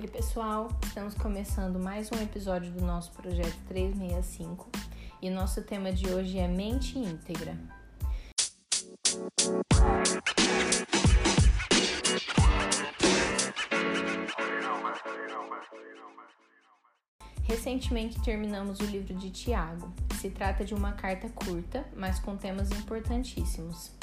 Oi, pessoal! Estamos começando mais um episódio do nosso projeto 365 e nosso tema de hoje é mente íntegra. Recentemente terminamos o livro de Tiago. Se trata de uma carta curta, mas com temas importantíssimos.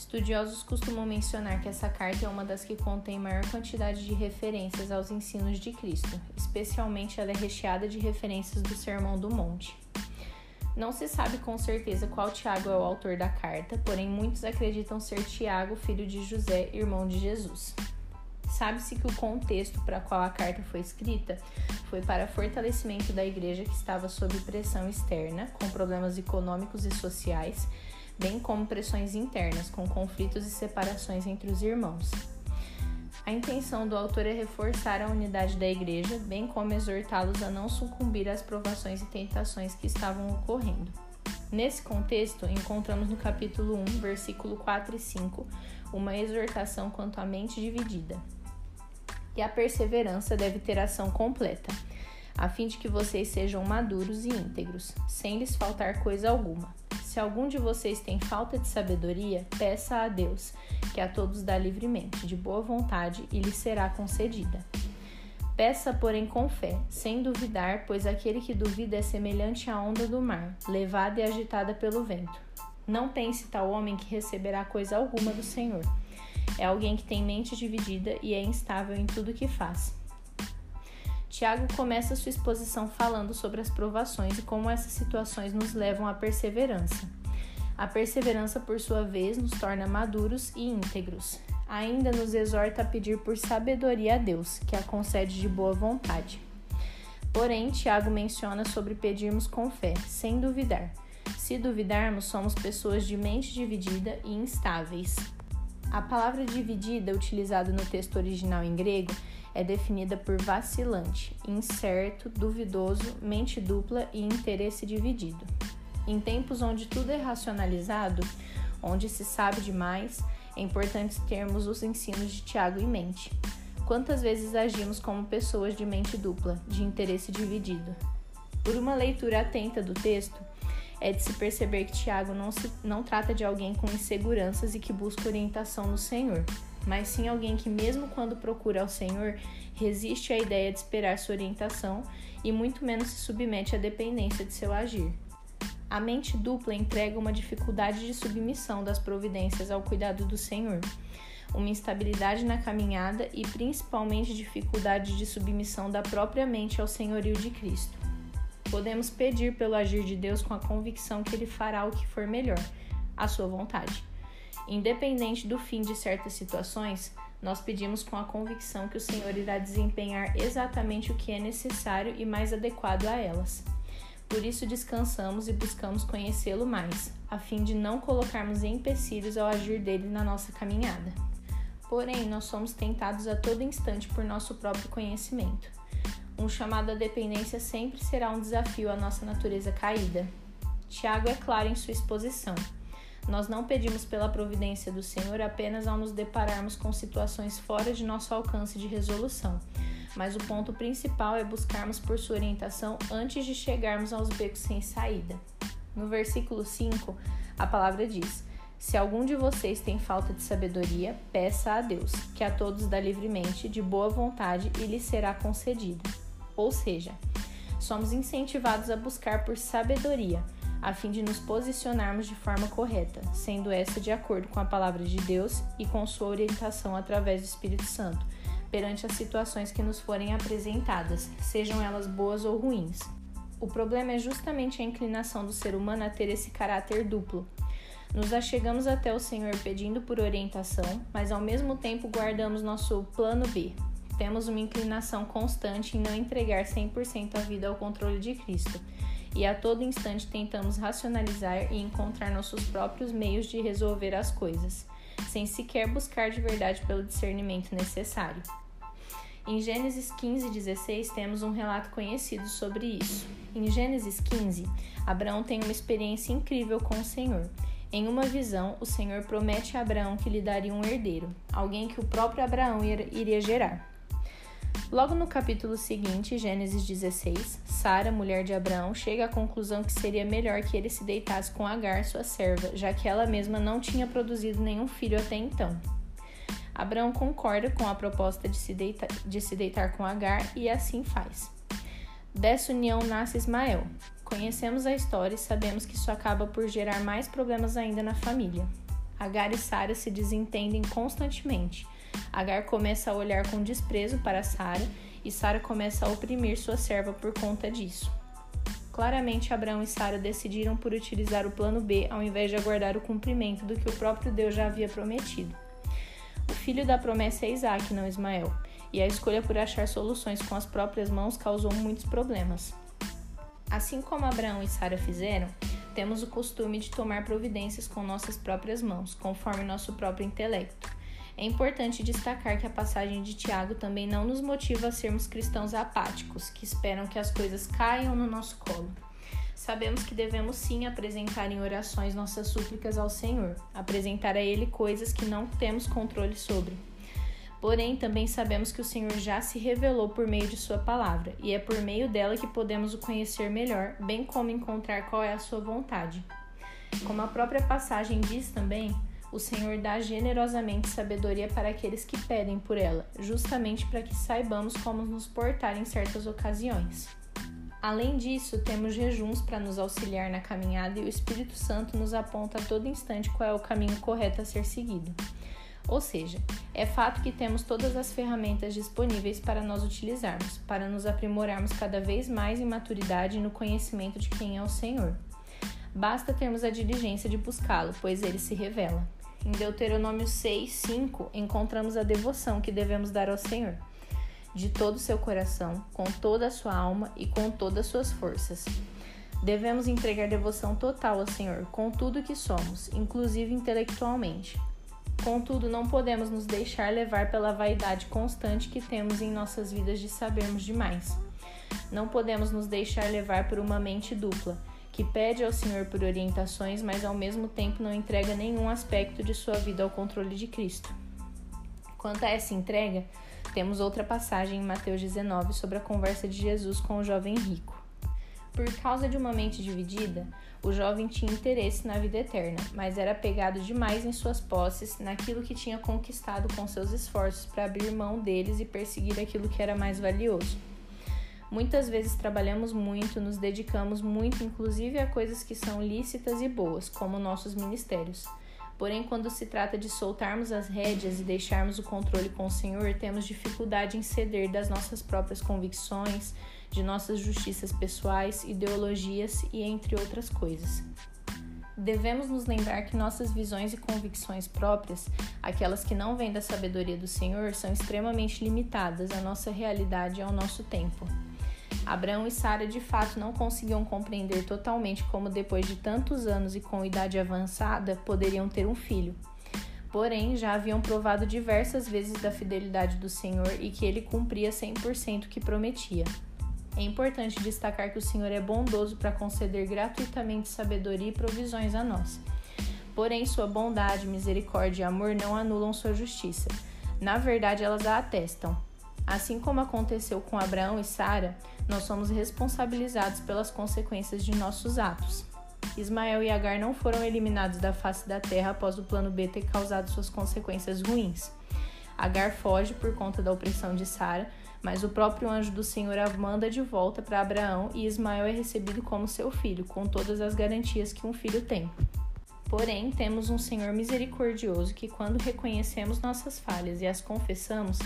Estudiosos costumam mencionar que essa carta é uma das que contém maior quantidade de referências aos ensinos de Cristo, especialmente ela é recheada de referências do Sermão do Monte. Não se sabe com certeza qual Tiago é o autor da carta, porém muitos acreditam ser Tiago, filho de José, irmão de Jesus. Sabe-se que o contexto para qual a carta foi escrita foi para fortalecimento da igreja que estava sob pressão externa, com problemas econômicos e sociais, bem como pressões internas, com conflitos e separações entre os irmãos. A intenção do autor é reforçar a unidade da igreja, bem como exortá-los a não sucumbir às provações e tentações que estavam ocorrendo. Nesse contexto, encontramos no capítulo 1, versículo 4 e 5, uma exortação quanto à mente dividida. E a perseverança deve ter ação completa, a fim de que vocês sejam maduros e íntegros, sem lhes faltar coisa alguma. Se algum de vocês tem falta de sabedoria, peça a Deus, que a todos dá livremente, de boa vontade, e lhe será concedida. Peça, porém, com fé, sem duvidar, pois aquele que duvida é semelhante à onda do mar, levada e agitada pelo vento. Não pense tal homem que receberá coisa alguma do Senhor. É alguém que tem mente dividida e é instável em tudo que faz. Tiago começa sua exposição falando sobre as provações e como essas situações nos levam à perseverança. A perseverança, por sua vez, nos torna maduros e íntegros. Ainda nos exorta a pedir por sabedoria a Deus, que a concede de boa vontade. Porém, Tiago menciona sobre pedirmos com fé, sem duvidar. Se duvidarmos, somos pessoas de mente dividida e instáveis. A palavra dividida, utilizada no texto original em grego, é definida por vacilante, incerto, duvidoso, mente dupla e interesse dividido. Em tempos onde tudo é racionalizado, onde se sabe demais, é importante termos os ensinos de Tiago em mente. Quantas vezes agimos como pessoas de mente dupla, de interesse dividido? Por uma leitura atenta do texto, é de se perceber que Tiago não, se, não trata de alguém com inseguranças e que busca orientação no Senhor mas sim alguém que, mesmo quando procura ao Senhor, resiste à ideia de esperar sua orientação e muito menos se submete à dependência de seu agir. A mente dupla entrega uma dificuldade de submissão das providências ao cuidado do Senhor, uma instabilidade na caminhada e principalmente dificuldade de submissão da própria mente ao senhorio de Cristo. Podemos pedir pelo agir de Deus com a convicção que Ele fará o que for melhor, a sua vontade. Independente do fim de certas situações, nós pedimos com a convicção que o Senhor irá desempenhar exatamente o que é necessário e mais adequado a elas. Por isso descansamos e buscamos conhecê-lo mais, a fim de não colocarmos empecilhos ao agir dele na nossa caminhada. Porém, nós somos tentados a todo instante por nosso próprio conhecimento. Um chamado à dependência sempre será um desafio à nossa natureza caída. Tiago é claro em sua exposição. Nós não pedimos pela providência do Senhor apenas ao nos depararmos com situações fora de nosso alcance de resolução, mas o ponto principal é buscarmos por sua orientação antes de chegarmos aos becos sem saída. No versículo 5, a palavra diz: Se algum de vocês tem falta de sabedoria, peça a Deus, que a todos dá livremente, de boa vontade, e lhe será concedida. Ou seja, somos incentivados a buscar por sabedoria a fim de nos posicionarmos de forma correta, sendo essa de acordo com a palavra de Deus e com sua orientação através do Espírito Santo, perante as situações que nos forem apresentadas, sejam elas boas ou ruins. O problema é justamente a inclinação do ser humano a ter esse caráter duplo. Nos achegamos até o Senhor pedindo por orientação, mas ao mesmo tempo guardamos nosso plano B. Temos uma inclinação constante em não entregar 100% a vida ao controle de Cristo e a todo instante tentamos racionalizar e encontrar nossos próprios meios de resolver as coisas, sem sequer buscar de verdade pelo discernimento necessário. Em Gênesis 15, 16, temos um relato conhecido sobre isso. Em Gênesis 15, Abraão tem uma experiência incrível com o Senhor. Em uma visão, o Senhor promete a Abraão que lhe daria um herdeiro, alguém que o próprio Abraão iria gerar. Logo no capítulo seguinte, Gênesis 16, Sara, mulher de Abraão, chega à conclusão que seria melhor que ele se deitasse com Agar, sua serva, já que ela mesma não tinha produzido nenhum filho até então. Abraão concorda com a proposta de se, deita, de se deitar com Agar e assim faz. Dessa união nasce Ismael. Conhecemos a história e sabemos que isso acaba por gerar mais problemas ainda na família. Agar e Sara se desentendem constantemente Agar começa a olhar com desprezo para Sara e Sara começa a oprimir sua serva por conta disso. Claramente, Abraão e Sara decidiram por utilizar o plano B ao invés de aguardar o cumprimento do que o próprio Deus já havia prometido. O filho da promessa é Isaac, não Ismael, e a escolha por achar soluções com as próprias mãos causou muitos problemas. Assim como Abraão e Sara fizeram, temos o costume de tomar providências com nossas próprias mãos, conforme nosso próprio intelecto. É importante destacar que a passagem de Tiago também não nos motiva a sermos cristãos apáticos, que esperam que as coisas caiam no nosso colo. Sabemos que devemos sim apresentar em orações nossas súplicas ao Senhor, apresentar a Ele coisas que não temos controle sobre. Porém, também sabemos que o Senhor já se revelou por meio de Sua palavra, e é por meio dela que podemos o conhecer melhor, bem como encontrar qual é a Sua vontade. Como a própria passagem diz também, o Senhor dá generosamente sabedoria para aqueles que pedem por ela, justamente para que saibamos como nos portar em certas ocasiões. Além disso, temos jejuns para nos auxiliar na caminhada e o Espírito Santo nos aponta a todo instante qual é o caminho correto a ser seguido. Ou seja, é fato que temos todas as ferramentas disponíveis para nós utilizarmos, para nos aprimorarmos cada vez mais em maturidade e no conhecimento de quem é o Senhor. Basta termos a diligência de buscá-lo, pois ele se revela. Em Deuteronômio 6, 5, encontramos a devoção que devemos dar ao Senhor, de todo o seu coração, com toda a sua alma e com todas as suas forças. Devemos entregar devoção total ao Senhor, com tudo que somos, inclusive intelectualmente. Contudo, não podemos nos deixar levar pela vaidade constante que temos em nossas vidas de sabermos demais. Não podemos nos deixar levar por uma mente dupla, que pede ao Senhor por orientações, mas ao mesmo tempo não entrega nenhum aspecto de sua vida ao controle de Cristo. Quanto a essa entrega, temos outra passagem em Mateus 19 sobre a conversa de Jesus com o jovem rico. Por causa de uma mente dividida, o jovem tinha interesse na vida eterna, mas era apegado demais em suas posses, naquilo que tinha conquistado com seus esforços para abrir mão deles e perseguir aquilo que era mais valioso. Muitas vezes trabalhamos muito, nos dedicamos muito, inclusive a coisas que são lícitas e boas, como nossos ministérios. Porém, quando se trata de soltarmos as rédeas e deixarmos o controle com o Senhor, temos dificuldade em ceder das nossas próprias convicções, de nossas justiças pessoais, ideologias e entre outras coisas. Devemos nos lembrar que nossas visões e convicções próprias, aquelas que não vêm da sabedoria do Senhor, são extremamente limitadas à nossa realidade e ao nosso tempo. Abraão e Sara de fato não conseguiam compreender totalmente como, depois de tantos anos e com idade avançada, poderiam ter um filho. Porém, já haviam provado diversas vezes da fidelidade do Senhor e que ele cumpria 100% o que prometia. É importante destacar que o Senhor é bondoso para conceder gratuitamente sabedoria e provisões a nós. Porém, sua bondade, misericórdia e amor não anulam sua justiça. Na verdade, elas a atestam. Assim como aconteceu com Abraão e Sara, nós somos responsabilizados pelas consequências de nossos atos. Ismael e Agar não foram eliminados da face da terra após o plano B ter causado suas consequências ruins. Agar foge por conta da opressão de Sara, mas o próprio anjo do Senhor a manda de volta para Abraão e Ismael é recebido como seu filho, com todas as garantias que um filho tem. Porém, temos um Senhor misericordioso que, quando reconhecemos nossas falhas e as confessamos,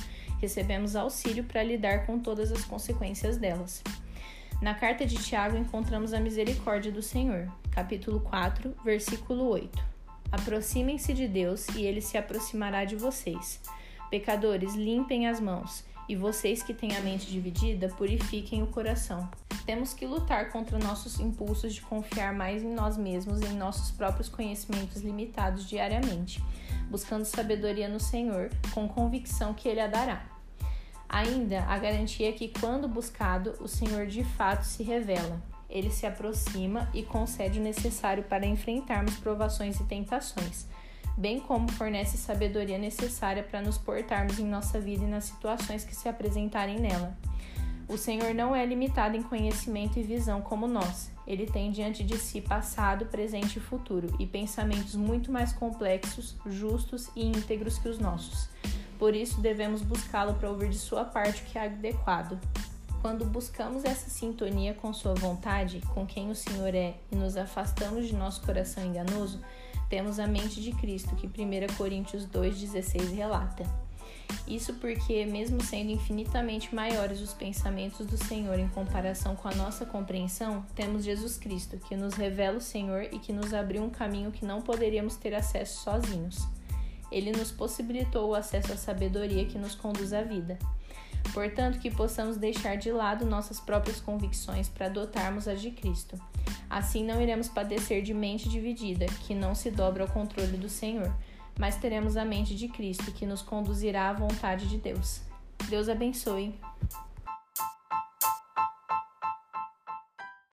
recebemos auxílio para lidar com todas as consequências delas. Na carta de Tiago encontramos a misericórdia do Senhor, capítulo 4, versículo 8. Aproximem-se de Deus e ele se aproximará de vocês. Pecadores, limpem as mãos, e vocês que têm a mente dividida, purifiquem o coração. Temos que lutar contra nossos impulsos de confiar mais em nós mesmos e em nossos próprios conhecimentos limitados diariamente, buscando sabedoria no Senhor, com convicção que Ele a dará. Ainda, a garantia é que, quando buscado, o Senhor de fato se revela. Ele se aproxima e concede o necessário para enfrentarmos provações e tentações, bem como fornece sabedoria necessária para nos portarmos em nossa vida e nas situações que se apresentarem nela. O Senhor não é limitado em conhecimento e visão como nós. Ele tem diante de si passado, presente e futuro, e pensamentos muito mais complexos, justos e íntegros que os nossos. Por isso, devemos buscá-lo para ouvir de sua parte o que é adequado. Quando buscamos essa sintonia com Sua vontade, com quem o Senhor é, e nos afastamos de nosso coração enganoso, temos a mente de Cristo, que 1 Coríntios 2,16 relata. Isso porque, mesmo sendo infinitamente maiores os pensamentos do Senhor em comparação com a nossa compreensão, temos Jesus Cristo, que nos revela o Senhor e que nos abriu um caminho que não poderíamos ter acesso sozinhos. Ele nos possibilitou o acesso à sabedoria que nos conduz à vida. Portanto, que possamos deixar de lado nossas próprias convicções para adotarmos as de Cristo. Assim não iremos padecer de mente dividida, que não se dobra ao controle do Senhor, mas teremos a mente de Cristo, que nos conduzirá à vontade de Deus. Deus abençoe.